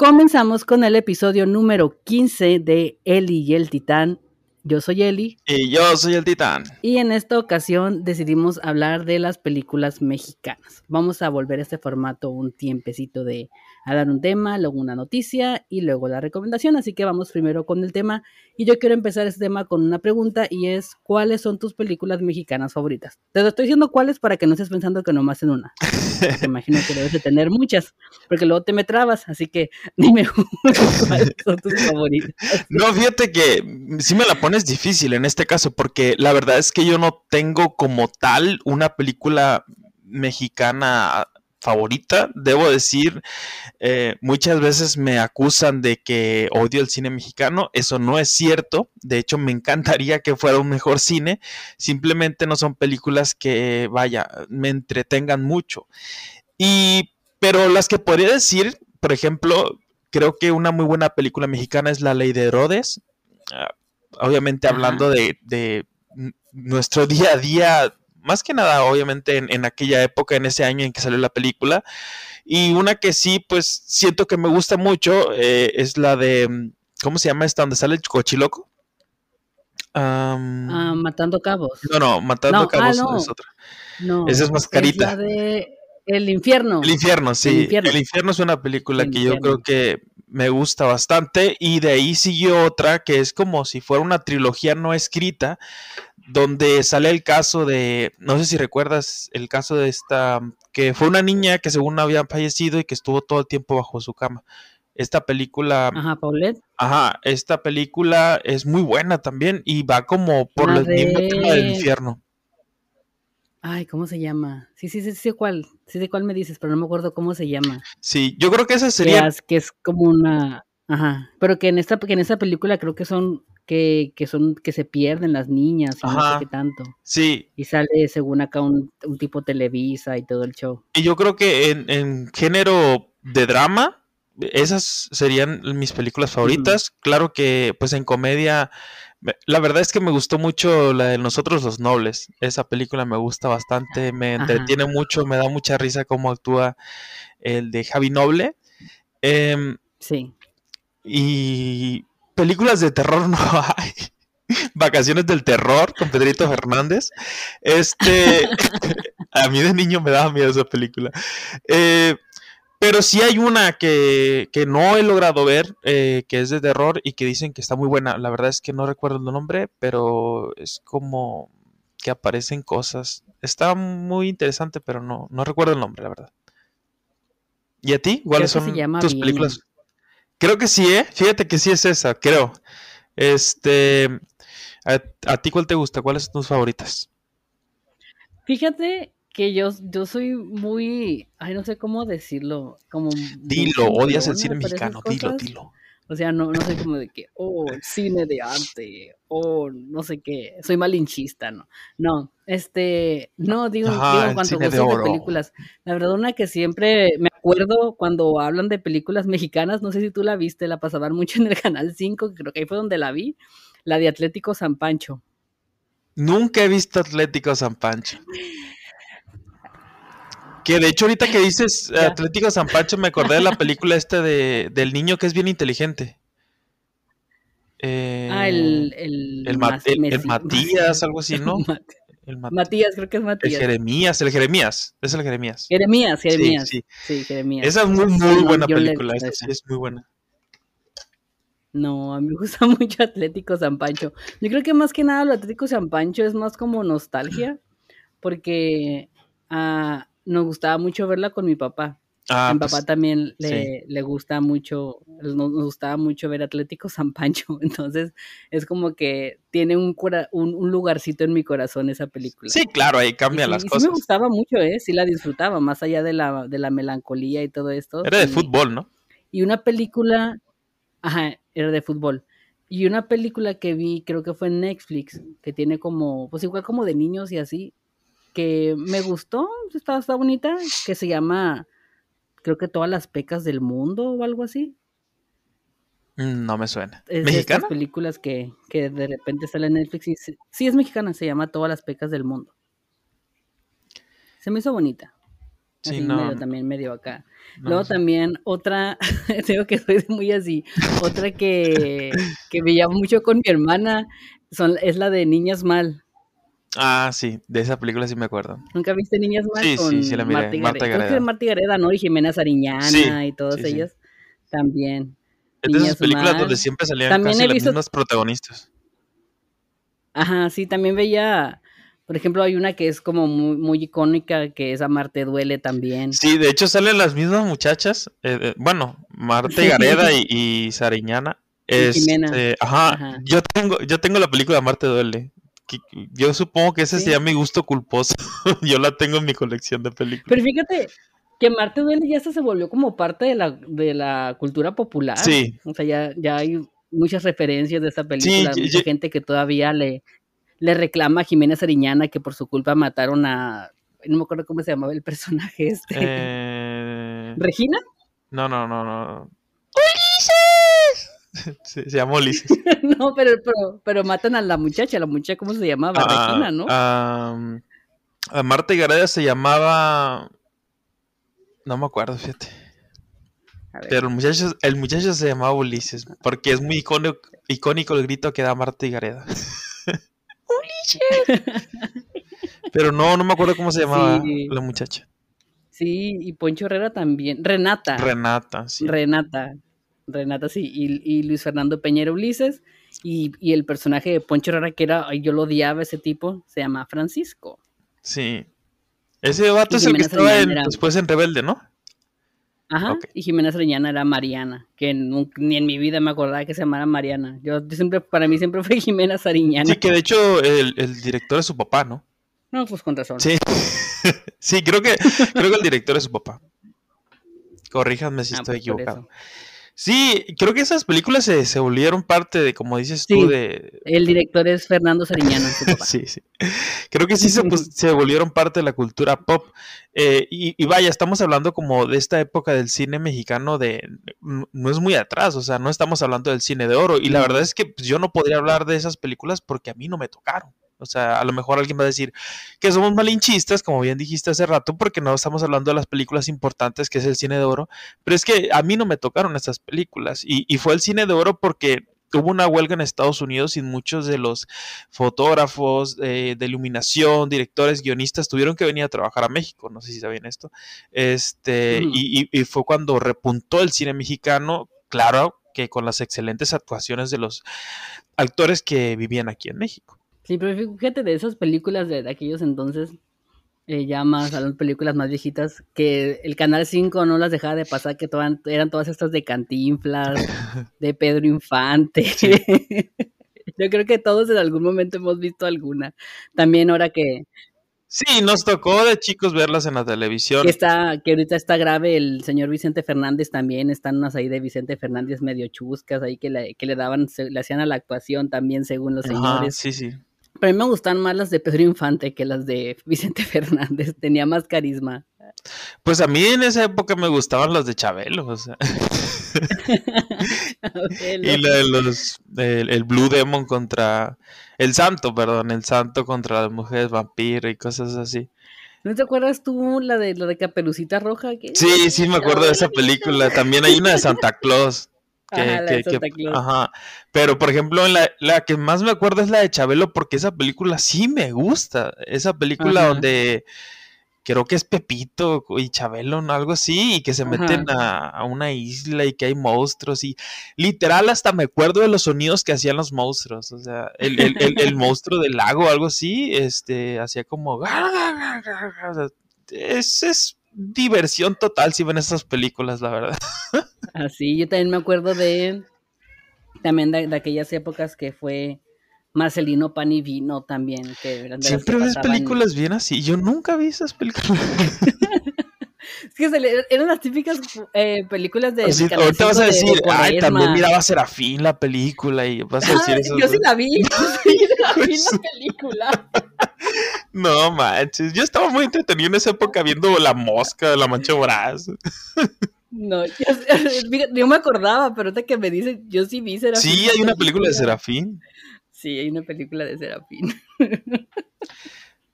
Comenzamos con el episodio número 15 de Eli y el Titán. Yo soy Eli. Y yo soy el Titán. Y en esta ocasión decidimos hablar de las películas mexicanas. Vamos a volver a este formato un tiempecito de a dar un tema, luego una noticia y luego la recomendación. Así que vamos primero con el tema. Y yo quiero empezar este tema con una pregunta y es, ¿cuáles son tus películas mexicanas favoritas? Te lo estoy diciendo cuáles para que no estés pensando que nomás en una. Te imagino que debes de tener muchas, porque luego te me trabas. Así que dime cuáles son tus favoritas. No, fíjate que sí me la pones difícil en este caso, porque la verdad es que yo no tengo como tal una película mexicana favorita. Debo decir, eh, muchas veces me acusan de que odio el cine mexicano. Eso no es cierto. De hecho, me encantaría que fuera un mejor cine. Simplemente no son películas que, vaya, me entretengan mucho. Y, pero las que podría decir, por ejemplo, creo que una muy buena película mexicana es La Ley de Herodes. Ah, obviamente hablando de, de nuestro día a día más que nada, obviamente, en, aquella época, en ese año en que salió la película. Y una que sí, pues siento que me gusta mucho eh, es la de, ¿cómo se llama esta? Donde sale el cochiloco. ah, matando cabos. No, no, Matando ah, cabos es otra. No, Esa es más carita. Es la de El infierno. El infierno, sí. El infierno, el infierno es una película que yo creo que me gusta bastante. Y de ahí siguió otra que es como si fuera una trilogía no escrita donde sale el caso de, no sé si recuerdas el caso de esta, que fue una niña que según había fallecido y que estuvo todo el tiempo bajo su cama. Esta película... Ajá, Paulette. Ajá, esta película es muy buena también y va como por el mismo tema del infierno. Ay, ¿cómo se llama? Sí, sí, sí, sí, cuál, sí de cuál me dices, pero no me acuerdo cómo se llama. Sí, yo creo que esa sería... Que es, como una... Ajá, pero que en esta, que en esta película creo que son que, son, que se pierden las niñas y no sé qué tanto. Sí. Y sale según acá un, tipo Televisa y todo el show. Y yo creo que en, género de drama, esas serían mis películas favoritas. Claro que pues en comedia, la verdad es que me gustó mucho la de Nosotros los Nobles. Esa película me gusta bastante, me entretiene mucho, me da mucha risa cómo actúa el de Javi Noble. Em, sí. Y películas de terror no hay. Vacaciones del terror con Pedrito Fernández. Este, a mí de niño me daba miedo esa película. Eh, pero sí hay una que, no he logrado ver, eh, que es de terror y que dicen que está muy buena. La verdad es que no recuerdo el nombre, pero es como que aparecen cosas. Está muy interesante, pero no, no recuerdo el nombre, la verdad. ¿Y a ti? ¿Cuáles son tus películas? Creo que sí, ¿eh? Fíjate que sí es esa, creo. Este, ¿a, ti cuál te gusta? ¿Cuáles son tus favoritas? Fíjate que yo, yo soy muy, ay, no sé cómo decirlo, como... Dilo, odias el cine mexicano, dilo, dilo. O sea, no, no soy como de que, oh, cine de arte, oh, no sé qué, soy malinchista, ¿no? No, este, no, digo, digo cuando de películas. La verdad, una que siempre me acuerdo cuando hablan de películas mexicanas, no sé si tú la viste, la pasaban mucho en el Canal 5, creo que ahí fue donde la vi, la de Atlético San Pancho. Nunca he visto Atlético San Pancho. Que de hecho ahorita que dices Atlético San Pancho me acordé de la película esta de, del niño que es bien inteligente. ah, el, el, el, Matías, algo así, ¿no? El Matías, creo que es Matías. El Jeremías, el Jeremías, es el Jeremías. Jeremías, Jeremías. Sí, sí. Jeremías. Esa es muy, muy buena película, esta sí es muy buena. No, a mí me gusta mucho Atlético San Pancho. Yo creo que más que nada lo Atlético San Pancho es más como nostalgia, porque uh, nos gustaba mucho verla con mi papá. Ah, mi pues, papá también le, le, gusta mucho, nos, gustaba mucho ver Atlético San Pancho, entonces es como que tiene un, un, lugarcito en mi corazón esa película. Sí, claro, ahí cambia las cosas. Sí me gustaba mucho, ¿eh? Sí la disfrutaba, más allá de la, de la melancolía y todo esto. Era de fútbol, ¿no? Y una película, ajá, era de fútbol. Y una película que vi, creo que fue en Netflix, que tiene como, pues igual como de niños y así, que me gustó, está, está bonita, que se llama, creo que todas las pecas del mundo o algo así. No me suena. Es de estas películas que, que, de repente sale en Netflix y sí es mexicana, se llama Todas las pecas del mundo. Se me hizo bonita. Sí, medio, también medio acá. Luego también otra, digo que soy muy así, otra que, que veía mucho con mi hermana son, es la de Niñas Mal. Ah, sí, de esa película sí me acuerdo. ¿Nunca viste Niñas Mal? Sí, con sí, sí, la miré. Marta Gareda. Creo que Marta Gareda, ¿no? Y Jimena Sariñana y todas ellas también. Es de esas películas donde siempre salían también casi las mismas protagonistas. Ajá, sí, también veía, por ejemplo, hay una que es como muy, muy icónica, que es Amarte Duele también. Sí, de hecho salen las mismas muchachas, eh, eh, bueno, Marta Gareda y, y Sariñana. Este, ajá, Yo tengo, yo tengo la película Amarte Duele. Yo supongo que ese sería mi gusto culposo. yo la tengo en mi colección de películas. Pero fíjate, que Marte Duele ya se volvió como parte de la, de la cultura popular. Sí. O sea, ya, ya hay muchas referencias de esa película. Sí, mucha gente que todavía le, le reclama a Jimena Sariñana que por su culpa mataron a. No me acuerdo cómo se llamaba el personaje este. Eh, ¿Regina? No, no, no, no. Se, llama Ulises. no, pero, pero, pero, matan a la muchacha. La muchacha, ¿cómo se llamaba? Ah, Regina, ¿no? a Marta Gareda se llamaba. No me acuerdo, fíjate. Pero el muchacho, el muchacho se llamaba Ulises, porque es muy icónico, icónico el grito que da Marta y Gareda. ¡Ulises! Pero no, no me acuerdo cómo se llamaba la muchacha. Sí, y Poncho Herrera también. Renata. Renata, sí. Renata. Renata, sí. Y, Luis Fernando Peñera Ulises. Y, y, el personaje de Poncho Herrera, que era, yo lo odiaba ese tipo, se llama Francisco. Sí. Ese vato es el que estaba después en Rebelde, ¿no? Ajá, y Jimena Sariñana era Mariana, que ni en mi vida me acordaba que se llamara Mariana. Yo, siempre, para mí siempre fue Jimena Sariñana. Sí, que de hecho el, director es su papá, ¿no? No, pues con razón. Sí, sí creo que creo que el director es su papá. Corríjanme si ah, estoy pues equivocado. Sí, creo que esas películas se, se volvieron parte de, como dices tú, de... El director es Fernando Sariñana, sí, sí. Creo que sí se, pues, se volvieron parte de la cultura pop. Eh, y, vaya, estamos hablando como de esta época del cine mexicano de... No es muy atrás, o sea, no estamos hablando del cine de oro. Y la verdad es que pues, yo no podría hablar de esas películas porque a mí no me tocaron. O sea, a lo mejor alguien va a decir que somos malinchistas, como bien dijiste hace rato, porque no estamos hablando de las películas importantes, que es el cine de oro, pero es que a mí no me tocaron estas películas y, fue el cine de oro porque hubo una huelga en Estados Unidos y muchos de los fotógrafos eh, de iluminación, directores, guionistas tuvieron que venir a trabajar a México, no sé si saben esto, este, y, y fue cuando repuntó el cine mexicano, claro que con las excelentes actuaciones de los actores que vivían aquí en México. Sí, pero fíjate de esas películas de, aquellos entonces, eh, ya más, a las películas más viejitas, que el Canal 5 no las dejaba de pasar, que eran todas estas de Cantinflas, de Pedro Infante. Yo creo que todos en algún momento hemos visto alguna. También ahora que... Sí, nos tocó de chicos verlas en la televisión. Que, está, que ahorita está grave el señor Vicente Fernández también, están unas ahí de Vicente Fernández medio chuscas ahí que le, que le daban, le hacían a la actuación también según los señores. sí, sí. Pero a mí me gustan más las de Pedro Infante que las de Vicente Fernández. Tenía más carisma. Pues a mí en esa época me gustaban las de Chabelo, o sea. y la de los el, Blue Demon contra el Santo, perdón, el Santo contra las mujeres vampiro y cosas así. ¿No te acuerdas tú la de la de Caperucita Roja? Sí, sí me acuerdo de esa película. También hay una de Santa Claus. Ajá, Pero, por ejemplo, la, la, que más me acuerdo es la de Chabelo, porque esa película sí me gusta. Esa película donde creo que es Pepito y Chabelo, algo así, y que se meten a, una isla y que hay monstruos. Y literal, hasta me acuerdo de los sonidos que hacían los monstruos. O sea, el, el monstruo del lago, algo así, este, hacía como. Es, es diversión total si ven esas películas, la verdad. Así, yo también me acuerdo de también de, aquellas épocas que fue Marcelino Pan y Vino también. Que Siempre ves películas bien así. Yo nunca vi esas películas. es que eran las típicas eh, películas de. Así, ahorita vas a decir, ay, también miraba Serafín la película y vas a decir eso. Yo sí la vi, yo sí la vi la película. No manches, yo estaba muy entretenido en esa época viendo La Mosca, La Mancha Voraz. No, yo, me acordaba, pero ahorita que me dice, yo sí vi Serafín. Sí, hay una película de Serafín. Sí, hay una película de Serafín.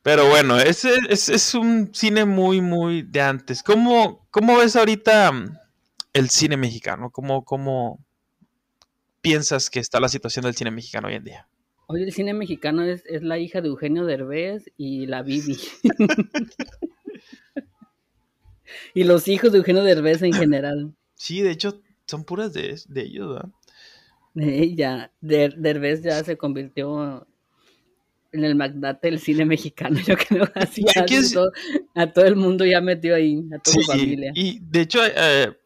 Pero bueno, ese es, un cine muy, muy de antes. ¿Cómo, cómo ves ahorita mm, el cine mexicano? ¿Cómo, ¿Cómo piensas que está la situación del cine mexicano hoy en día? Hoy el cine mexicano es, la hija de Eugenio Derbez y la Bibi. y los hijos de Eugenio Derbez en general. Sí, de hecho, son puras de, ellos, ¿verdad? De ella. Derbez ya se convirtió en el magnate del cine mexicano, yo creo. Así a todo el mundo ya metió ahí, a toda su familia. Y de hecho, eh,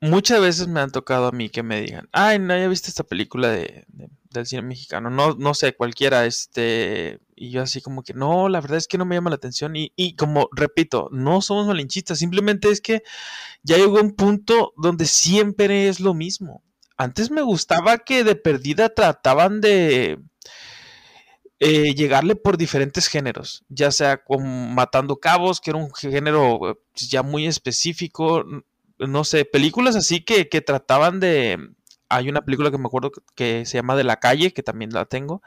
muchas veces me han tocado a mí que me digan, ay, no, ya viste esta película de, del cine mexicano, no, no sé, cualquiera, este, y yo así como que, no, la verdad es que no me llama la atención, y, y como, repito, no somos malinchistas, simplemente es que ya llegó un punto donde siempre es lo mismo. Antes me gustaba que de perdida trataban de eh, llegarle por diferentes géneros, ya sea con Matando Cabos, que era un género pues, ya muy específico, no sé, películas así que, que trataban de... Hay una película que me acuerdo que se llama De la calle, que también la tengo.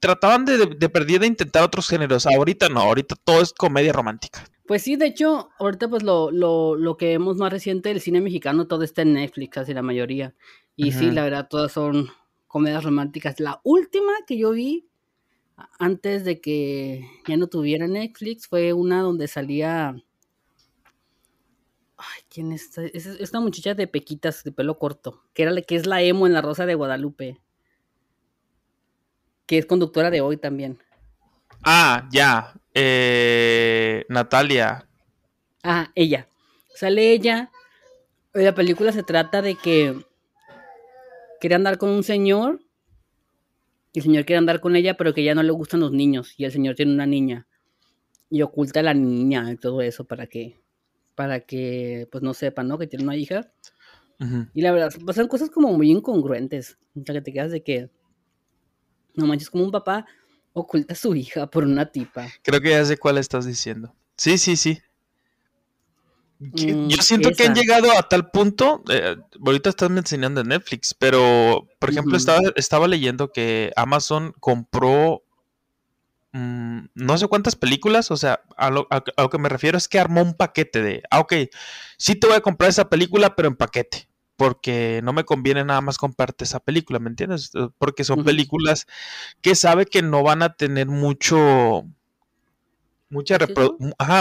Trataban de, de, perder de intentar otros géneros. Ahorita no, ahorita todo es comedia romántica. Pues sí, de hecho, ahorita pues lo, lo, lo que vemos más reciente del cine mexicano, todo está en Netflix, casi la mayoría. Y sí, la verdad, todas son comedias románticas. La última que yo vi antes de que ya no tuviera Netflix fue una donde salía Ay, ¿quién es? Es, esta muchacha de pequitas, de pelo corto, que, era, que es la emo en La Rosa de Guadalupe. Que es conductora de hoy también. Ah, ya. Eh, Natalia. Ah, ella. Sale ella. La película se trata de que quiere andar con un señor. Y el señor quiere andar con ella, pero que ya no le gustan los niños. Y el señor tiene una niña. Y oculta a la niña y todo eso para que para que pues no sepan, ¿no? Que tiene una hija. Y la verdad, pasan cosas como muy incongruentes. O sea, que te quedas de que, no manches, como un papá oculta a su hija por una tipa. Creo que ya sé cuál estás diciendo. Sí, sí, sí. Mm, yo siento que han llegado a tal punto, eh, ahorita estás enseñando en Netflix, pero por ejemplo estaba, estaba leyendo que Amazon compró Mm, no sé cuántas películas, o sea, a lo, que me refiero es que armó un paquete de, ah, ok, sí te voy a comprar esa película, pero en paquete, porque no me conviene nada más comprarte esa película, ¿me entiendes? Eh, porque son películas que sabe que no van a tener mucho, mucha,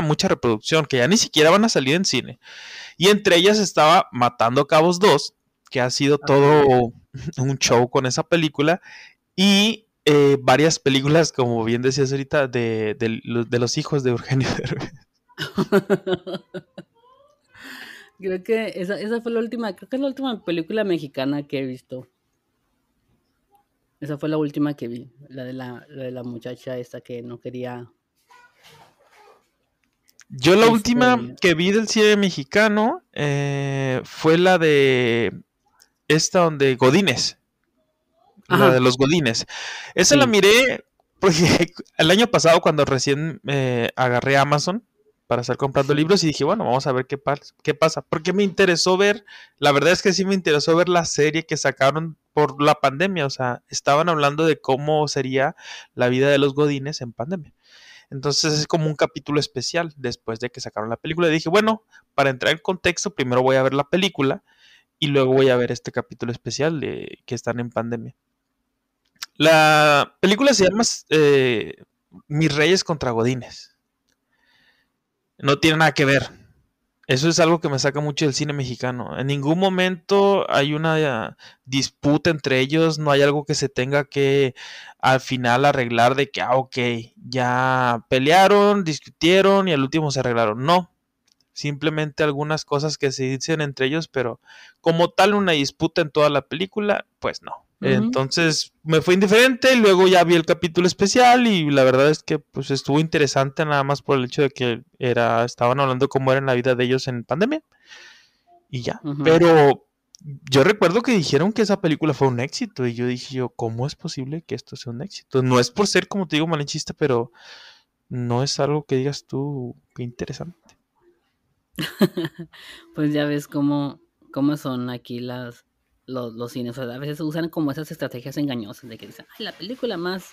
mucha reproducción, que ya ni siquiera van a salir en cine. Y entre ellas estaba Matando Cabos 2, que ha sido todo un show con esa película, y eh, varias películas, como bien decías ahorita, de, los hijos de Eugenio Derbez. creo que esa, fue la última, creo que es la última película mexicana que he visto. Esa fue la última que vi, la de la, de la muchacha esta que no quería. Yo la última este que vi del cine mexicano eh, fue la de esta donde La de los Godines. Esa la miré porque el año pasado cuando recién agarré Amazon para estar comprando libros y dije, bueno, vamos a ver qué, qué pasa. Porque me interesó ver, la verdad es que sí me interesó ver la serie que sacaron por la pandemia. O sea, estaban hablando de cómo sería la vida de los Godines en pandemia. Entonces es como un capítulo especial después de que sacaron la película. Y dije, bueno, para entrar en contexto, primero voy a ver la película y luego voy a ver este capítulo especial de que están en pandemia. La película se llama eh, Mis Reyes contra Godines. No tiene nada que ver. Eso es algo que me saca mucho del cine mexicano. En ningún momento hay una disputa entre ellos, no hay algo que se tenga que al final arreglar de que, ah, ok, ya pelearon, discutieron y al último se arreglaron. No, simplemente algunas cosas que se dicen entre ellos, pero como tal una disputa en toda la película, pues no. Entonces me fue indiferente, luego ya vi el capítulo especial y la verdad es que pues estuvo interesante nada más por el hecho de que era estaban hablando cómo era la vida de ellos en pandemia y ya. Pero yo recuerdo que dijeron que esa película fue un éxito y yo dije yo, ¿cómo es posible que esto sea un éxito? No es por ser como te digo malinchista, pero no es algo que digas tú que interesante. pues ya ves cómo, cómo son aquí las los, cines. a veces usan como esas estrategias engañosas de que dicen, ay, la película más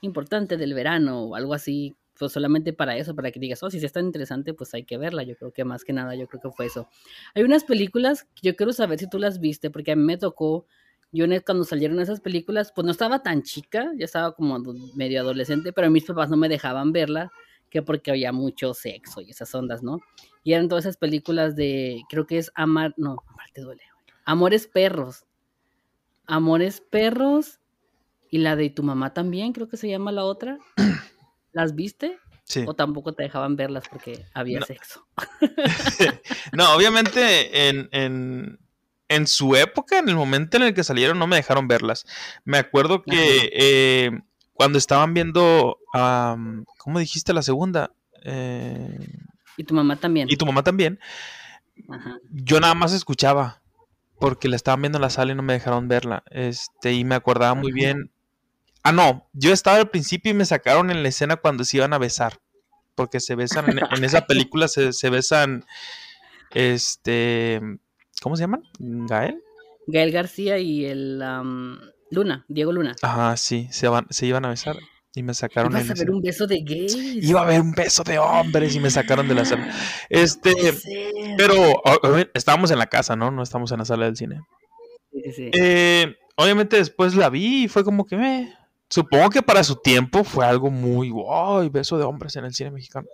importante del verano o algo así, pues solamente para eso, para que digas, oh, si es tan interesante, pues hay que verla. Yo creo que más que nada, yo creo que fue eso. Hay unas películas que yo quiero saber si tú las viste, porque a mí me tocó, yo cuando salieron esas películas, pues no estaba tan chica, ya estaba como medio adolescente, pero mis papás no me dejaban verla, que porque había mucho sexo y esas ondas, ¿no? Y eran todas esas películas de, creo que es Amar, no, Amar te duele. Amores Perros. Amores Perros y la de tu mamá también, creo que se llama la otra. ¿Las viste? Sí. O tampoco te dejaban verlas porque había sexo. no, obviamente en, en, su época, en el momento en el que salieron, no me dejaron verlas. Me acuerdo que eh, cuando estaban viendo, ¿cómo dijiste la segunda? Eh, y tu mamá también. Y tu mamá también. Yo nada más escuchaba porque la estaban viendo en la sala y no me dejaron verla. Este, y me acordaba muy bien Ah, no, yo estaba al principio y me sacaron en la escena cuando se iban a besar. Porque se besan, en, esa película se, besan, este, ¿cómo se llaman? ¿Gael? Gael García y el Luna, Diego Luna. Ajá, sí, se, van, se iban a besar y me sacaron. Ibas a ver un beso de gays. Iba a haber un beso de hombres y me sacaron de la sala. Este, pero estábamos en la casa, ¿no? No estamos en la sala del cine. Sí, sí. Eh, obviamente después la vi y fue como que me Supongo que para su tiempo fue algo muy wow, beso de hombres en el cine mexicano.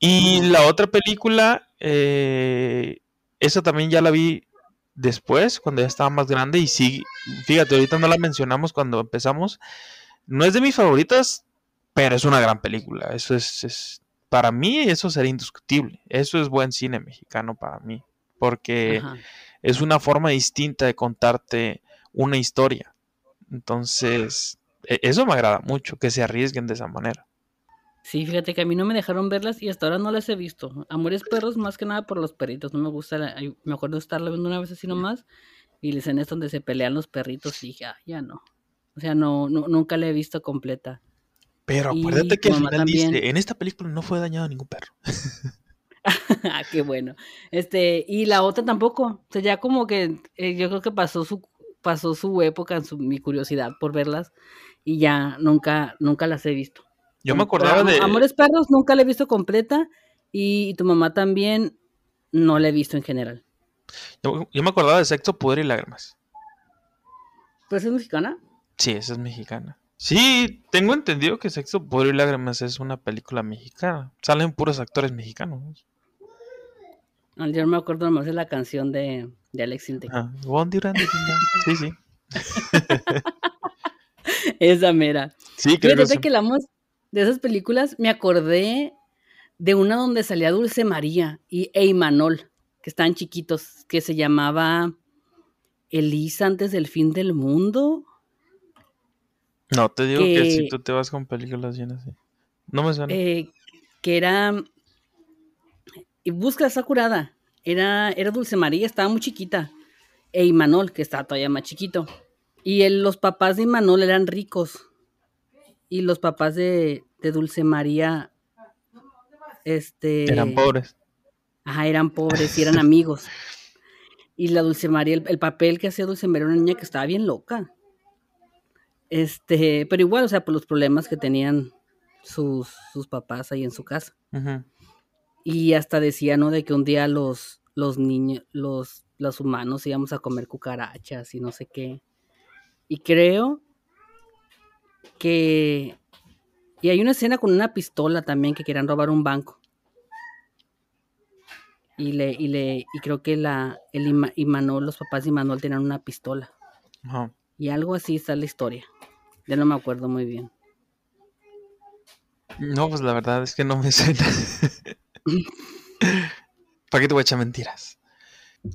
Y la otra película, eh, esa también ya la vi después, cuando ya estaba más grande. Y sí, fíjate, ahorita no la mencionamos cuando empezamos. No es de mis favoritas, pero es una gran película. Eso es, para mí, eso sería indiscutible. Eso es buen cine mexicano para mí, porque es una forma distinta de contarte una historia. Entonces, e, eso me agrada mucho, que se arriesguen de esa manera. Sí, fíjate que a mí no me dejaron verlas y hasta ahora no las he visto. Amores perros, más que nada por los perritos. No me gusta, me acuerdo de estarla viendo una vez así nomás y les en donde se pelean los perritos y dije, ah, ya no. O sea, no, nunca la he visto completa. Pero acuérdate que al final dice, en esta película no fue dañado ningún perro. ah, qué bueno. Este, y la otra tampoco. O sea, ya como que eh, yo creo que pasó su, pasó su época, su, mi curiosidad por verlas y ya nunca, nunca las he visto. Yo me acordaba de. Amores Perros nunca la he visto completa y, tu mamá también no la he visto en general. Yo, me acordaba de Sexo, Poder y Lágrimas. ¿Pues es mexicana? Sí, esa es mexicana. Sí, tengo entendido que Sexo, Poder y Lágrimas es una película mexicana. Salen puros actores mexicanos. Yo me acuerdo nomás de la canción de, de Alex Intec. Ah, sí, sí. Esa mera. Sí, creo que, que de esas películas me acordé de una donde salía Dulce María y Eymanol, que estaban chiquitos, que se llamaba Elisa antes del fin del mundo. No, te digo que, si tú te vas con películas llenas así. No me suena. Eh, que era. Y busca esa curada. Era, era Dulce María, estaba muy chiquita. E que estaba todavía más chiquito. Y los papás de Imanol eran ricos. Y los papás de, Dulce María. Este. Eran pobres. Ajá, eran pobres y eran amigos. Y la Dulce María, el, papel que hacía Dulce María era una niña que estaba bien loca. Este, pero igual, o sea, por los problemas que tenían sus, sus papás ahí en su casa. Y hasta decía, ¿no? De que un día los, los niños, los, los humanos íbamos a comer cucarachas y no sé qué. Y creo que... Y hay una escena con una pistola también que querían robar un banco. Y le, y le, y creo que la, el Imanol, los papás de Imanol tenían una pistola. Y algo así está la historia. Ya no me acuerdo muy bien. No, pues la verdad es que no me suena. ¿Para qué te voy a echar mentiras?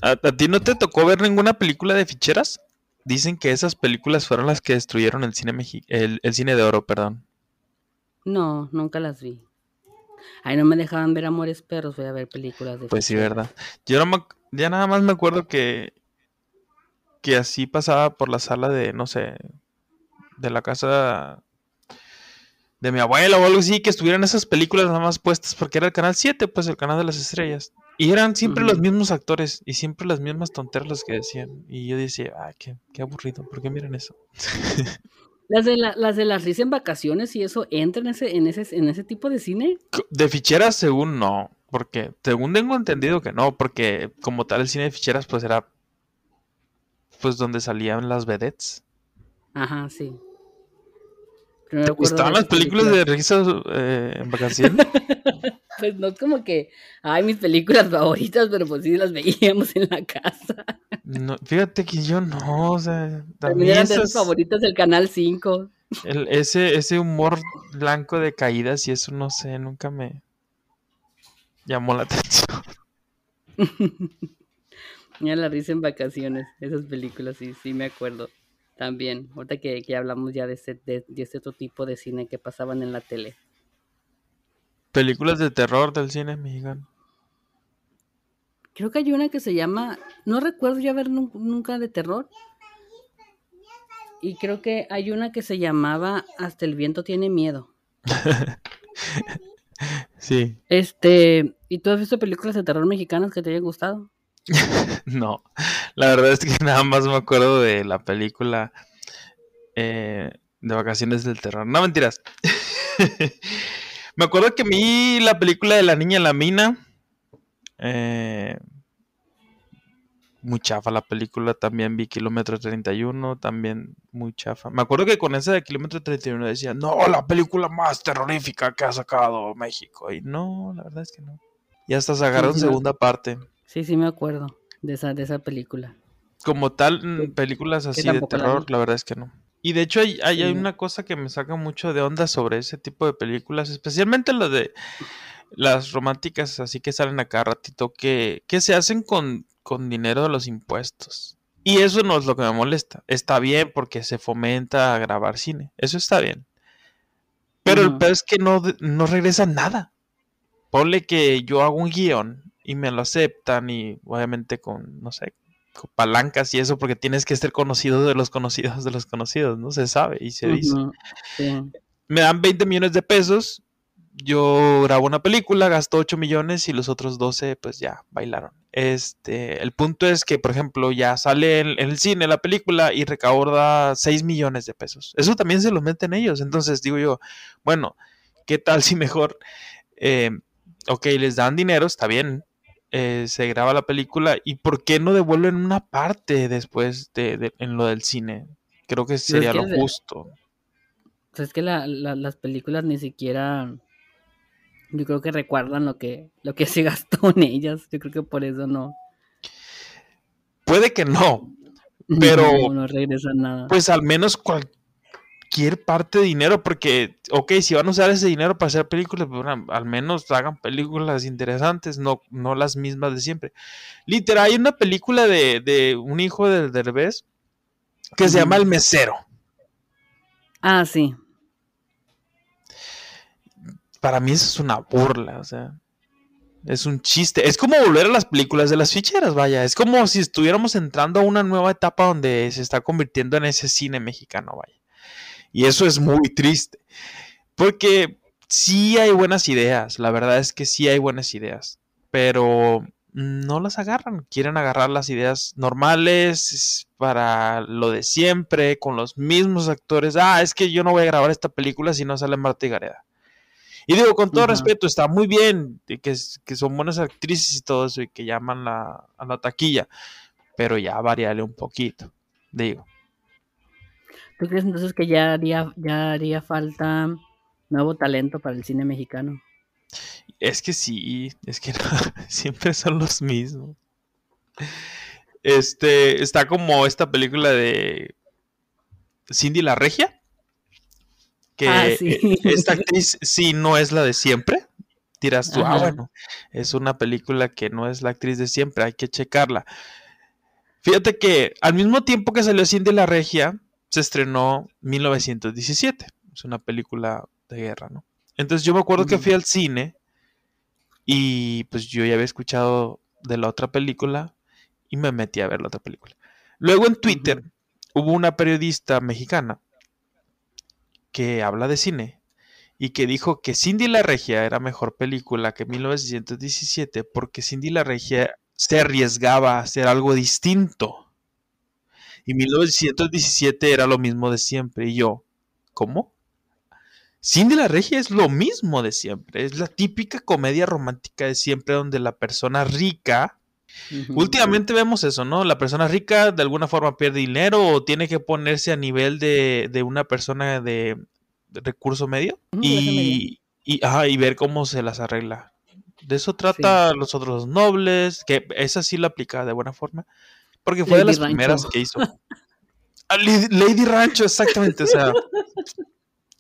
¿A, ti no te tocó ver ninguna película de ficheras? Dicen que esas películas fueron las que destruyeron el cine el, cine de oro, perdón. No, nunca las vi. Ay, no me dejaban ver Amores Perros, voy a ver películas de Pues sí, verdad. Yo no ya nada más me acuerdo que que así pasaba por la sala de, no sé, de la casa de mi abuela o algo así, que estuvieran esas películas nada más puestas porque era el canal 7, pues el canal de las estrellas. Y eran siempre los mismos actores y siempre las mismas tonteras las que decían. Y yo decía, ay, qué, qué aburrido, ¿por qué miran eso? Las de, la, las de las risas en vacaciones y eso, ¿entra en ese, en, ese, en ese tipo de cine? De ficheras, según no. Porque, según tengo entendido que no, porque como tal el cine de ficheras, pues era pues donde salían las vedettes. Ajá, sí. ¿Te gustaban las películas de risas eh, en vacaciones? pues no es como que, ay, mis películas favoritas, pero pues sí las veíamos en la casa. No, fíjate que yo no, o sea, también eran de favoritas del Canal 5. ese, ese humor blanco de caídas y eso no sé, nunca me llamó la atención. Mira la risa en vacaciones, esas películas, sí, sí me acuerdo. También, ahorita que, que hablamos ya de este, de, este otro tipo de cine que pasaban en la tele. Películas de terror del cine mexicano. Creo que hay una que se llama, no recuerdo ya ver nunca de terror. Y creo que hay una que se llamaba Hasta el viento tiene miedo. sí. Este, ¿y tú has visto películas de terror mexicanas que te hayan gustado? no, la verdad es que nada más me acuerdo de la película eh, de Vacaciones del Terror. No mentiras. me acuerdo que mí la película de la niña en la mina. Eh, muy chafa la película, también vi Kilómetro 31, también muy chafa. Me acuerdo que con esa de Kilómetro 31 decía, no, la película más terrorífica que ha sacado México. Y no, la verdad es que no. Y hasta sacaron segunda parte. Sí, sí me acuerdo de esa, de esa película. Como tal, mm, películas así de terror, la, verdad es que no. Y de hecho hay, hay, una cosa que me saca mucho de onda sobre ese tipo de películas, especialmente lo de las románticas así que salen a cada ratito, que, que se hacen con, con dinero de los impuestos. Y eso no es lo que me molesta. Está bien porque se fomenta a grabar cine. Eso está bien. Pero el peor es que no, no regresa nada. Ponle que yo hago un guion y me lo aceptan y obviamente con, no sé, con palancas y eso porque tienes que ser conocido de los conocidos de los conocidos, ¿no? Se sabe y se dice. Me dan 20 millones de pesos, yo grabo una película, gasto 8 millones y los otros 12 pues ya bailaron. Este, el punto es que, por ejemplo, ya sale en, el cine la película y recauda 6 millones de pesos. Eso también se lo meten ellos. Entonces digo yo, bueno, ¿qué tal si mejor, eh, ok, les dan dinero, está bien, eh, se graba la película y por qué no devuelven una parte después de, en lo del cine. Creo que sería lo justo. es que las películas ni siquiera yo creo que recuerdan lo que lo que se gastó en ellas. Yo creo que por eso no. Puede que no, pero no, no nada. Pues al menos cual, cualquier parte de dinero, porque, ok, si van a usar ese dinero para hacer películas, pues, al menos hagan películas interesantes, no, no las mismas de siempre. Literal, hay una película de, un hijo del Derbez que se llama El Mesero. Ah, sí. Para mí eso es una burla, o sea. Es un chiste. Es como volver a las películas de las ficheras, vaya. Es como si estuviéramos entrando a una nueva etapa donde se está convirtiendo en ese cine mexicano, vaya. Y eso es muy triste. Porque sí hay buenas ideas, la verdad es que sí hay buenas ideas, pero no las agarran. Quieren agarrar las ideas normales para lo de siempre, con los mismos actores. Ah, es que yo no voy a grabar esta película si no sale Marta y Gareda. Y digo, con todo respeto, está muy bien que, que, son buenas actrices y todo eso y que llaman a la taquilla, pero ya variale un poquito, digo. ¿Tú crees entonces que ya haría, ya haría falta nuevo talento para el cine mexicano? Es que sí, es que siempre son los mismos. Este, está como esta película de Cindy la Regia. Que ah, esta actriz sí no es la de siempre. Dirás tú, ah, bueno, es una película que no es la actriz de siempre, hay que checarla. Fíjate que al mismo tiempo que salió Cindy la Regia, se estrenó 1917. Es una película de guerra, ¿no? Entonces yo me acuerdo que fui al cine y pues yo ya había escuchado de la otra película y me metí a ver la otra película. Luego en Twitter hubo una periodista mexicana que habla de cine y que dijo que Cindy la Regia era mejor película que 1917 porque Cindy la Regia se arriesgaba a hacer algo distinto. Y 1917 era lo mismo de siempre. Y yo, ¿cómo? Cindy la Regia es lo mismo de siempre, es la típica comedia romántica de siempre donde la persona rica, últimamente vemos eso, ¿no? La persona rica de alguna forma pierde dinero o tiene que ponerse a nivel de, una persona de, recurso medio y, y, ver cómo se las arregla. De eso trata los otros nobles, que esa sí la aplica de buena forma, porque fue de las primeras que hizo. Ah, Lady Rancho, exactamente, o sea,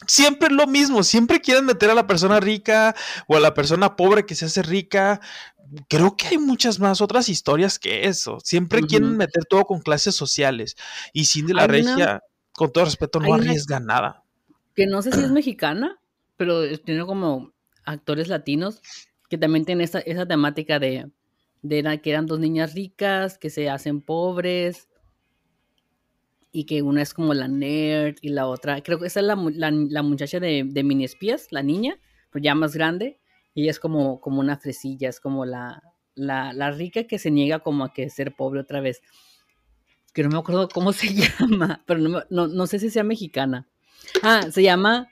siempre es lo mismo, siempre quieren meter a la persona rica o a la persona pobre que se hace rica. Creo que hay muchas más otras historias que eso. Siempre quieren meter todo con clases sociales. Y Cindy la Regia, con todo respeto, no arriesga nada. Que no sé si es mexicana, pero tiene como actores latinos que también tienen esa, esa temática de, de que eran dos niñas ricas que se hacen pobres y que una es como la nerd y la otra, creo que esa es la, la, muchacha de, de, mini espías, la niña, pero ya más grande, y ella es como, como una fresilla, es como la, la, la, rica que se niega como a que ser pobre otra vez. Que no me acuerdo cómo se llama, pero no, no, no sé si sea mexicana. Ah, se llama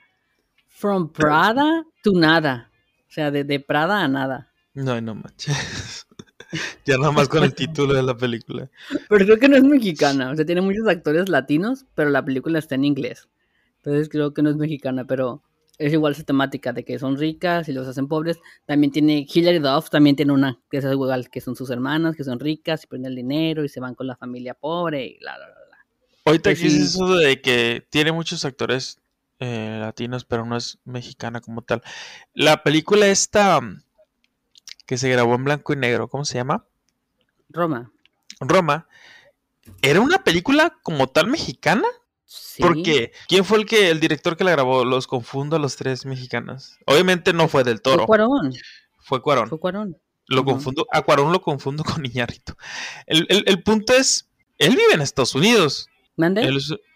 From Prada to Nada, o sea, de, de Prada a nada. No, no manches. ya nada más con el título de la película. Pero creo que no es mexicana. O sea, tiene muchos actores latinos, pero la película está en inglés. Entonces creo que no es mexicana, pero es igual esa temática de que son ricas y los hacen pobres. También tiene Hilary Duff, también tiene una que es igual, que son sus hermanas, que son ricas y ponen el dinero y se van con la familia pobre y la, la, la, la. Ahorita aquí es eso de que tiene muchos actores eh, latinos, pero no es mexicana como tal. La película esta que se grabó en blanco y negro. ¿Cómo se llama? Roma. Roma. ¿Era una película como tal mexicana? Sí. Porque, ¿quién fue el que, el director que la grabó? Los confundo a los tres mexicanos. Obviamente no fue del toro. Fue Cuarón. Fue Cuarón. Fue Cuarón. Lo confundo, a Cuarón lo confundo con Iñarrito. El, punto es, él vive en Estados Unidos. ¿Mande?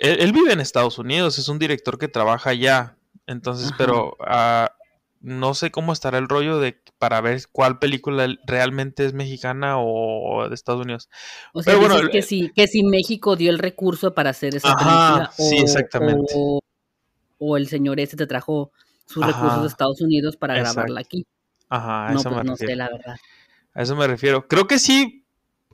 Él, vive en Estados Unidos, es un director que trabaja allá. Entonces, pero no sé cómo estará el rollo de para ver cuál película realmente es mexicana o de Estados Unidos. O sea, bueno, que si que si México dio el recurso para hacer esa película sí, exactamente. O, el señor ese te trajo sus recursos de Estados Unidos para grabarla aquí. Ajá, a no, eso pues me no refiero. sé la verdad. A eso me refiero. Creo que sí,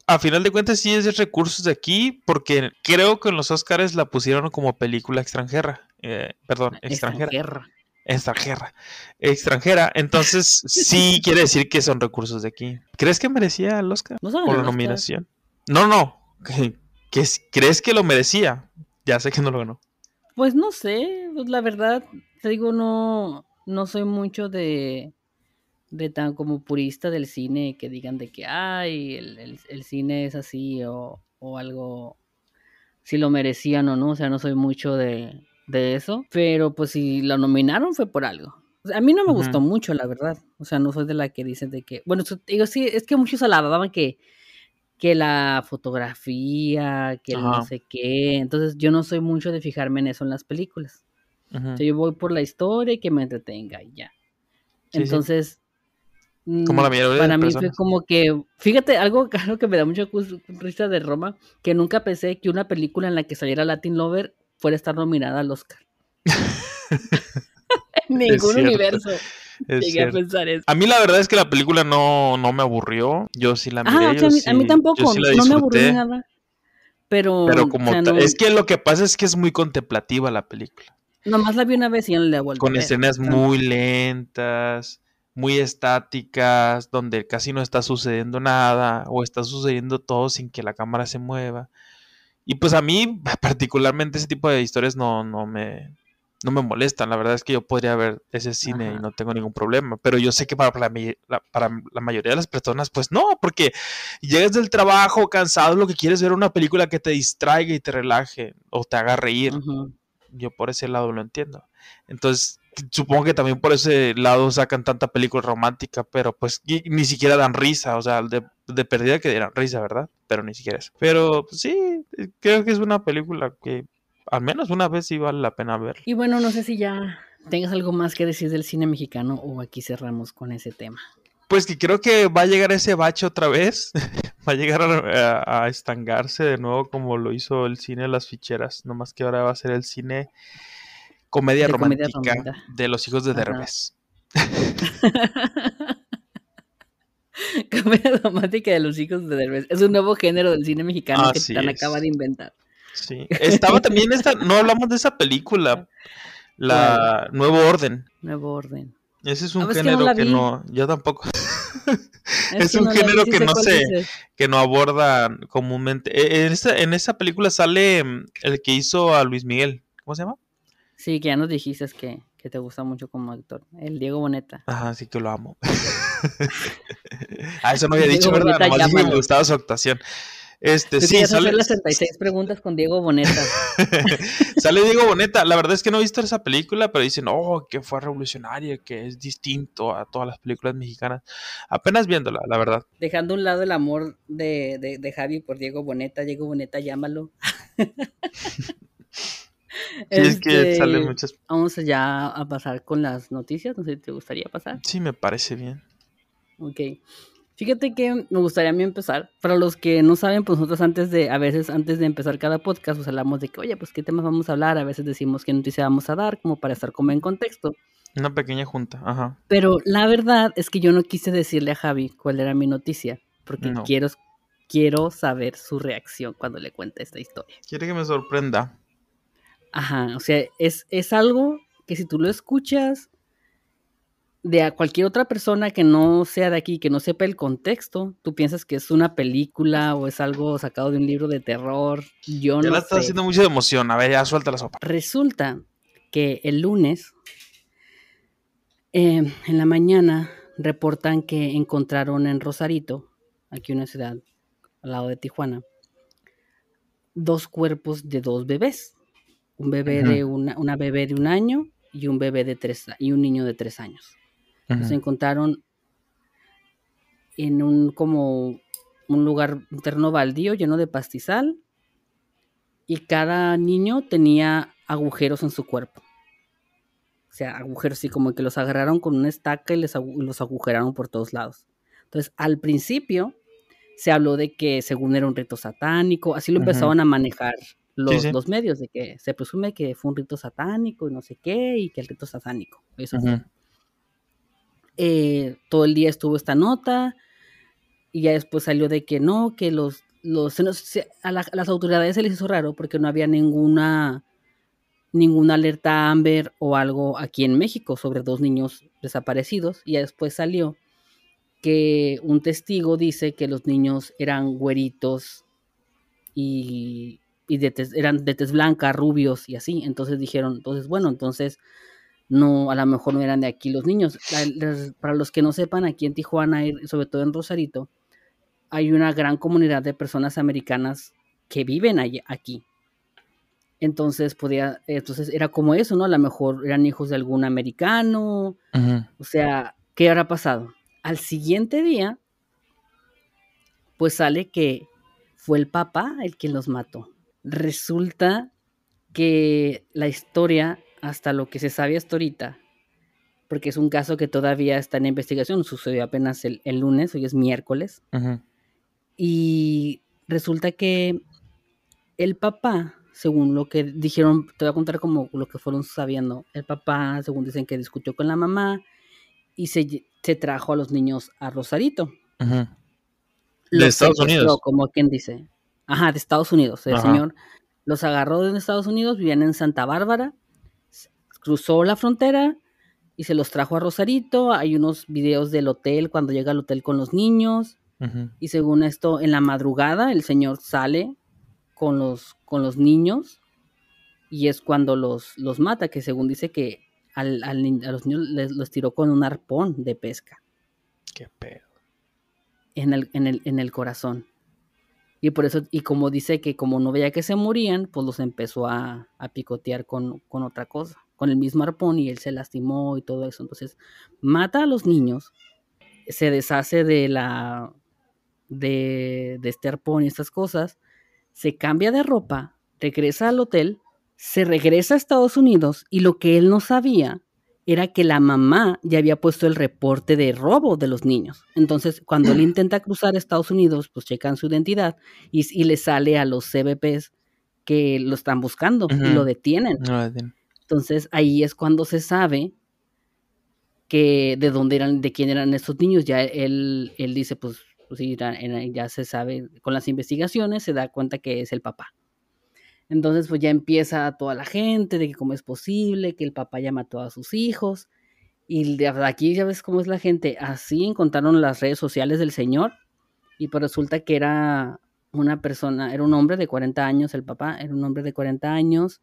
a final de cuentas sí es de recursos de aquí, porque creo que en los Oscars la pusieron como película extranjera. Eh, perdón, extranjera. extranjera extranjera, extranjera. Entonces, sí quiere decir que son recursos de aquí. ¿Crees que merecía el Oscar? No por la nominación. No, no. ¿Crees que lo merecía? Ya sé que no lo ganó. Pues no sé, pues la verdad, te digo, no, no soy mucho de, de tan como purista del cine que digan de que, ay, el, el cine es así o, o algo, si lo merecían o no, o sea, no soy mucho de, de eso, pero pues si la nominaron fue por algo. a mí no me gustó mucho, la verdad. O sea, no soy de la que dicen de que, bueno, digo, sí, es que muchos alababan que, que la fotografía, que no sé qué. Entonces, yo no soy mucho de fijarme en eso en las películas. o sea, yo voy por la historia y que me entretenga y ya. Entonces, como la mm, para mí fue como que, fíjate, algo, algo que me da mucha risa de Roma, que nunca pensé que una película en la que saliera Latin Lover fuera a estar nominada al Oscar. Ningún universo. Llegué a pensar eso. A mí la verdad es que la película no, no me aburrió. Yo sí la miré. Ah, a, mí, tampoco. no me aburrió nada. Pero, pero como es que lo que pasa es que es muy contemplativa la película. Nomás la vi una vez y ya no la vuelto Con escenas muy lentas, muy estáticas, donde casi no está sucediendo nada, o está sucediendo todo sin que la cámara se mueva. Y pues a mí, particularmente, ese tipo de historias no, no, me, no me molestan. La verdad es que yo podría ver ese cine y no tengo ningún problema. Pero yo sé que para la, para la mayoría de las personas, pues no, porque llegas del trabajo cansado, lo que quieres ver una película que te distraiga y te relaje o te haga reír. Yo por ese lado lo entiendo. Entonces, supongo que también por ese lado sacan tanta película romántica, pero pues ni siquiera dan risa, o sea, de, de perdida que dieran risa, ¿verdad? Pero ni siquiera eso. Pero pues, sí, creo que es una película que al menos una vez sí vale la pena ver. Y bueno, no sé si ya tengas algo más que decir del cine mexicano o aquí cerramos con ese tema. Pues que creo que va a llegar ese bache otra vez, va a llegar a, a estangarse de nuevo como lo hizo el cine de las ficheras, nomás que ahora va a ser el cine comedia De comedia romántica de los hijos de. Derbez. Comedia romántica de los hijos de Derbez. Es un nuevo género del cine mexicano que Así Titán es. acaba de inventar. Sí. Estaba también esta, no hablamos de esa película, la Nuevo Orden. Nuevo orden. Ese es Ah, un pues que no género que no, yo tampoco, Es que un no la vi, género que no sé. dices. que no aborda comúnmente. Eh, En esa, en esa película sale mm, el que hizo a Luis Miguel. ¿Cómo se llama? Sí, que ya nos dijiste que, que te gusta mucho como actor. El Diego Boneta. Ajá, sí que lo amo. ah, eso no había dicho, ¿verdad? Nomás dije me gustaba su actuación. Este, sí, sale, hacer las 36 preguntas con Diego Boneta. sale Diego Boneta. La verdad es que no he visto esa película, pero dicen, oh, que fue revolucionaria, que es distinto a todas las películas mexicanas. Apenas viéndola, la verdad. Dejando a un lado el amor de, de, de Javi por Diego Boneta. Diego Boneta, llámalo. Sí, es que Este, sale muchas. Vamos ya a pasar con las noticias. No sé si te gustaría pasar. Sí, me parece bien. Ok. Fíjate que me gustaría a mí empezar. Para los que no saben, pues nosotros antes de, a veces antes de empezar cada podcast, pues hablamos de que, oye, pues qué temas vamos a hablar. A veces decimos qué noticia vamos a dar, como para estar como en contexto. Una pequeña junta, ajá. Pero la verdad es que yo no quise decirle a Javi cuál era mi noticia, porque No. quiero, quiero saber su reacción cuando le cuente esta historia. Quiere que me sorprenda. Ajá, o sea, es, es algo que si tú lo escuchas de a cualquier otra persona que no sea de aquí, que no sepa el contexto, tú piensas que es una película o es algo sacado de un libro de terror. Yo ya no la estás sé. haciendo mucho de emoción. A ver, ya suelta la sopa. Resulta que el lunes, eh, en la mañana, reportan que encontraron en Rosarito, aquí una ciudad al lado de Tijuana, dos cuerpos de dos bebés. Un bebé de una, una bebé de un año y un bebé de tres y un niño de tres años. Los Ujú. encontraron en un como un lugar un terreno baldío lleno de pastizal y cada niño tenía agujeros en su cuerpo. O sea, agujeros así como que los agarraron con una estaca y les agu- los agujeraron por todos lados. Entonces, al principio se habló de que según era un rito satánico, así lo empezaban a manejar los, sí. los medios, de que se presume que fue un rito satánico y no sé qué, y que el rito satánico. Eso fue Ujú. Eh, todo el día estuvo esta nota y ya después salió de que no, que los, los a, a las autoridades se les hizo raro porque no había ninguna ninguna alerta Amber o algo aquí en México sobre dos niños desaparecidos y ya después salió que un testigo dice que los niños eran güeritos y, y de eran de tez blanca, rubios y así. Entonces dijeron, entonces bueno, entonces no, a lo mejor no eran de aquí los niños. Para los que no sepan, aquí en Tijuana, sobre todo en Rosarito, hay una gran comunidad de personas americanas que viven allí- aquí. Entonces podía, entonces era como eso, ¿no? A lo mejor eran hijos de algún americano, o sea, ¿qué habrá pasado? Al siguiente día, pues sale que fue el papá el que los mató. Resulta que la historia, hasta lo que se sabe hasta ahorita, porque es un caso que todavía está en investigación, sucedió apenas el, el lunes, hoy es miércoles, y resulta que el papá, según lo que dijeron, te voy a contar como lo que fueron sabiendo, el papá, según dicen que discutió con la mamá y se, se trajo a los niños a Rosarito. Ujú. ¿De Los Estados Unidos? Como quien dice. Ajá, de Estados Unidos. El Ajá. señor los agarró de Estados Unidos, vivían en Santa Bárbara, cruzó la frontera y se los trajo a Rosarito. Hay unos videos del hotel cuando llega al hotel con los niños. Y según esto, en la madrugada el señor sale con los, con los niños y es cuando los, los mata, que según dice que al, al a los niños les, los tiró con un arpón de pesca Qué pedo. en el, en el, en el corazón. Y por eso, y como dice que como no veía que se morían, pues los empezó a, a picotear con, con otra cosa, con el mismo arpón y él se lastimó y todo eso. Entonces, mata a los niños, se deshace de la de, de este arpón y estas cosas, se cambia de ropa, regresa al hotel, se regresa a Estados Unidos y lo que él no sabía era que la mamá ya había puesto el reporte de robo de los niños. Entonces, cuando él intenta cruzar Estados Unidos, pues checan su identidad y, y le sale a los CBPs que lo están buscando y lo detienen. No, Entonces ahí es cuando se sabe que de dónde eran, de quién eran estos niños. Ya él, él dice, pues, pues sí, ya se sabe, con las investigaciones se da cuenta que es el papá. Entonces, pues ya empieza toda la gente de que cómo es posible, que el papá ya mató a sus hijos. Y de aquí ya ves cómo es la gente. Así encontraron las redes sociales del señor. Y pues resulta que era una persona, era un hombre de 40 años, el papá, era un hombre de 40 años.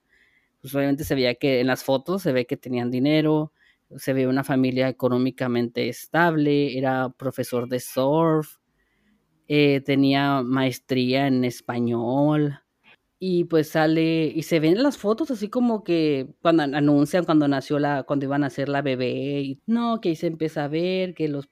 Pues obviamente se veía que en las fotos se ve que tenían dinero, se ve una familia económicamente estable, era profesor de surf, eh, tenía maestría en español y pues sale y se ven las fotos así como que cuando anuncian cuando nació la cuando iban a hacer la bebé y no que ahí se empieza a ver que los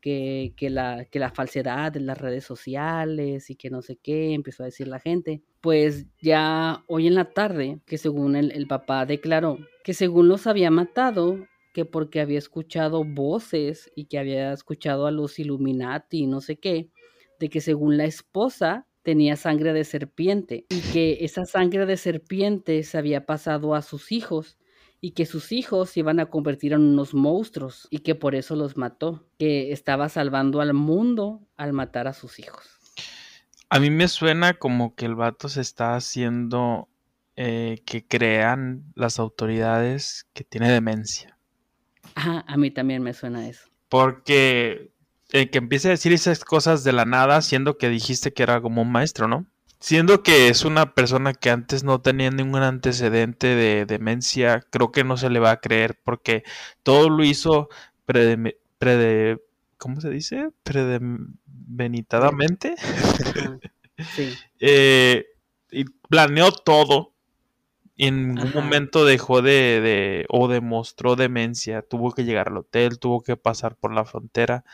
que, que, la, que la falsedad de las redes sociales y que no sé qué, empezó a decir la gente. Pues ya hoy en la tarde, que según el, el papá declaró que según los había matado, que porque había escuchado voces y que había escuchado a los Illuminati y no sé qué, de que según la esposa tenía sangre de serpiente y que esa sangre de serpiente se había pasado a sus hijos y que sus hijos se iban a convertir en unos monstruos y que por eso los mató, que estaba salvando al mundo al matar a sus hijos. A mí me suena como que el vato se está haciendo eh, que crean las autoridades que tiene demencia. Ajá, a mí también me suena eso. Porque eh, que empiece a decir esas cosas de la nada, siendo que dijiste que era como un maestro, ¿no? Siendo que es una persona que antes no tenía ningún antecedente de demencia, creo que no se le va a creer porque todo lo hizo prede, ¿cómo se dice? Predevenitadamente. Sí. Eh, y planeó todo en ningún momento dejó de, de, o demostró demencia. Tuvo que llegar al hotel, tuvo que pasar por la frontera.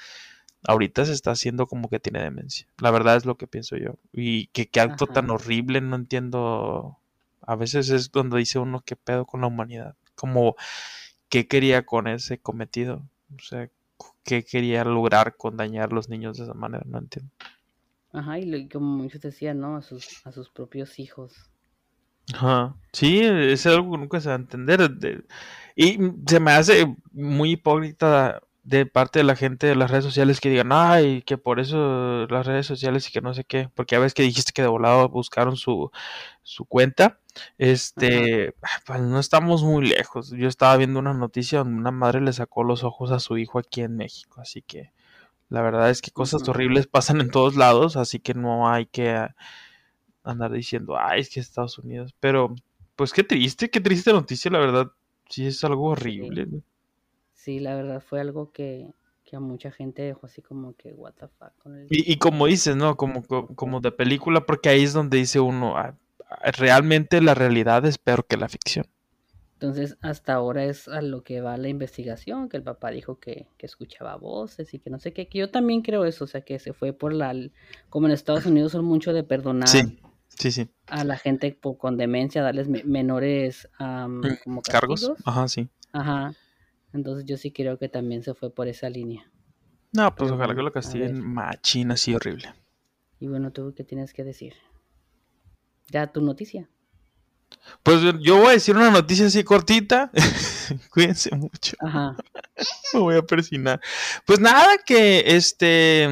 Ahorita se está haciendo como que tiene demencia. La verdad es lo que pienso yo. Y que qué acto tan horrible, no entiendo. A veces es donde dice uno qué pedo con la humanidad. Como qué quería con ese cometido. O sea, qué quería lograr con dañar a los niños de esa manera, no entiendo. Ajá, y como muchos decían, ¿no? A sus, a sus propios hijos. Ajá. Sí, es algo que nunca se va a entender. Y se me hace muy hipócrita de parte de la gente de las redes sociales que digan, ay, que por eso las redes sociales y que no sé qué, porque a veces que dijiste que de volado buscaron su, su cuenta, este, pues no estamos muy lejos. Yo estaba viendo una noticia donde una madre le sacó los ojos a su hijo aquí en México, así que la verdad es que cosas horribles pasan en todos lados, así que no hay que andar diciendo, ay, es que Estados Unidos. Pero, pues qué triste, qué triste noticia, la verdad. Sí, es algo horrible. Sí, la verdad fue algo que, a mucha gente dejó así como que, what the fuck. y, como dices, ¿no? Como, como de película, porque ahí es donde dice uno, ah, realmente la realidad es peor que la ficción. Entonces, hasta ahora es a lo que va la investigación, que el papá dijo que, que, escuchaba voces y que no sé qué, que yo también creo eso, o sea, que se fue por la... Como en Estados Unidos son mucho de perdonar sí. Sí, sí. A la gente con demencia, darles menores mm, como cargos. Ajá, sí. Ajá. Entonces yo sí creo que también se fue por esa línea. No, pues ojalá que lo castiguen machina así horrible. Y bueno, ¿tú qué tienes que decir? Ya tu noticia. Pues yo voy a decir una noticia así cortita. Cuídense mucho. Ajá. Me voy a persinar. Pues nada, que este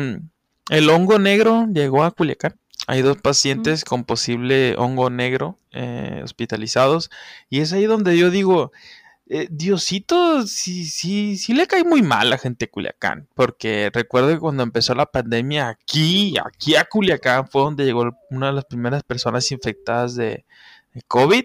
el hongo negro llegó a Culiacán. Hay dos pacientes con posible hongo negro eh, hospitalizados. Y es ahí donde yo digo, eh, Diosito, sí, sí, sí le cae muy mal a la gente de Culiacán. Porque recuerdo que cuando empezó la pandemia aquí, aquí a Culiacán fue donde llegó una de las primeras personas infectadas de, COVID.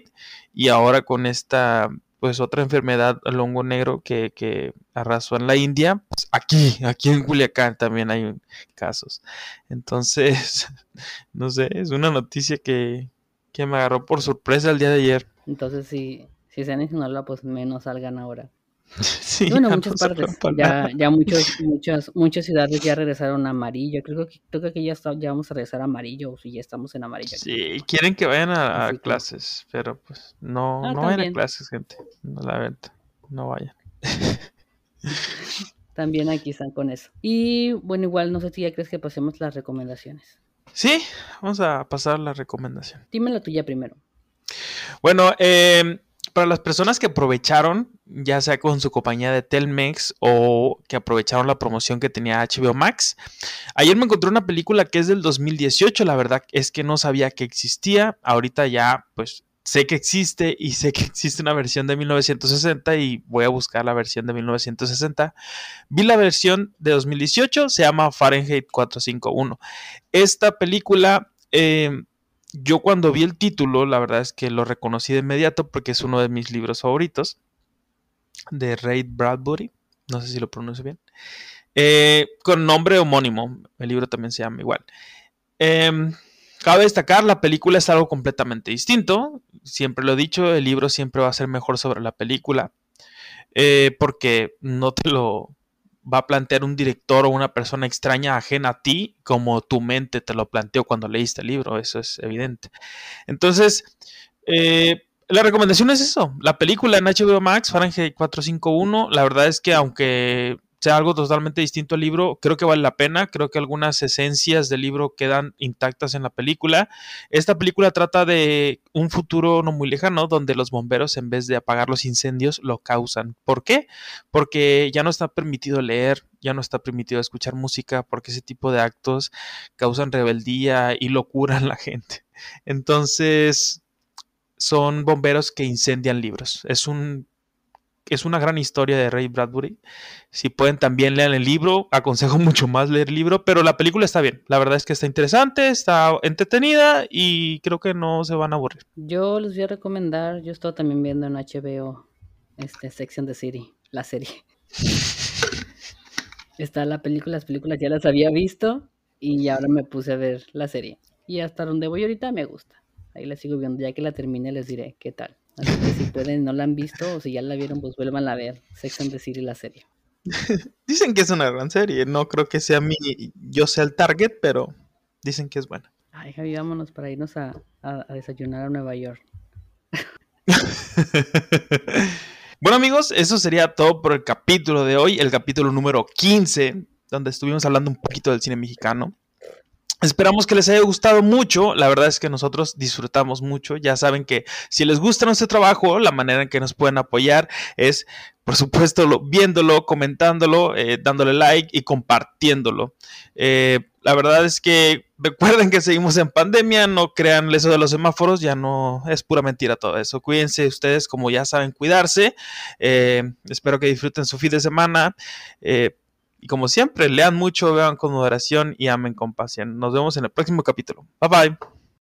Y ahora con esta pues otra enfermedad, el hongo negro que, que arrasó en la India, pues aquí, aquí en Culiacán también hay casos. Entonces, no sé, es una noticia que, que me agarró por sorpresa el día de ayer. Entonces, si, si se han Sinaloa, pues menos salgan ahora. Sí, bueno, muchas partes. Ya, ya muchos, muchas, muchas ciudades ya regresaron a amarillo. Creo que, creo que ya, está, ya vamos a regresar a amarillo, o si ya estamos en amarillo. Sí, quieren que vayan a, clases, pero pues no, ah, no vayan a clases, gente. No la venta, no vayan. también aquí están con eso. Y bueno, igual no sé si ya crees que pasemos las recomendaciones. Sí, vamos a pasar la recomendación. Dime la tuya primero. Bueno, eh para las personas que aprovecharon, ya sea con su compañía de Telmex o que aprovecharon la promoción que tenía HBO Max, ayer me encontré una película que es del 2018, la verdad es que no sabía que existía, ahorita ya pues sé que existe y sé que existe una versión de 1960 y voy a buscar la versión de 1960. Vi la versión de 2018, se llama Fahrenheit 451. Esta película... Eh, yo cuando vi el título, la verdad es que lo reconocí de inmediato porque es uno de mis libros favoritos, de Ray Bradbury, no sé si lo pronuncio bien, eh, con nombre homónimo, el libro también se llama igual. Em, cabe destacar, la película es algo completamente distinto, siempre lo he dicho, el libro siempre va a ser mejor sobre la película, eh, porque no te lo va a plantear un director o una persona extraña ajena a ti como tu mente te lo planteó cuando leíste el libro, eso es evidente. Entonces, eh, la recomendación es eso, la película en HBO Max, Fahrenheit 451, la verdad es que aunque sea algo totalmente distinto al libro, creo que vale la pena, creo que algunas esencias del libro quedan intactas en la película. Esta película trata de un futuro no muy lejano donde los bomberos en vez de apagar los incendios lo causan. ¿Por qué? Porque ya no está permitido leer, ya no está permitido escuchar música, porque ese tipo de actos causan rebeldía y locura en la gente. Entonces, son bomberos que incendian libros. Es un es una gran historia de Ray Bradbury. Si pueden también lean el libro, aconsejo mucho más leer el libro, pero la película está bien. La verdad es que está interesante, está entretenida y creo que no se van a aburrir. Yo les voy a recomendar, yo estoy también viendo en HBO este Section de City, la serie. está la película, las películas ya las había visto y ahora me puse a ver la serie. Y hasta donde voy ahorita me gusta. Ahí la sigo viendo, ya que la termine les diré qué tal. Así que si pueden, no la han visto o si ya la vieron, pues vuelvan a ver Sex and the City, la serie. dicen que es una gran serie. No creo que sea mi, yo sea el target, pero dicen que es buena. Ay, Javi, vámonos para irnos a, desayunar a Nueva York. bueno, amigos, eso sería todo por el capítulo de hoy, el capítulo número 15, donde estuvimos hablando un poquito del cine mexicano. Esperamos que les haya gustado mucho. La verdad es que nosotros disfrutamos mucho. Ya saben que si les gusta nuestro trabajo, la manera en que nos pueden apoyar es, por supuesto, viéndolo, comentándolo, eh, dándole like y compartiéndolo. Eh, la verdad es que recuerden que seguimos en pandemia, no crean eso de los semáforos, ya no es pura mentira todo eso. Cuídense ustedes, como ya saben, cuidarse. Eh, espero que disfruten su fin de semana. Y como siempre, lean mucho, vean con moderación y amen con pasión. Nos vemos en el próximo capítulo. Bye bye.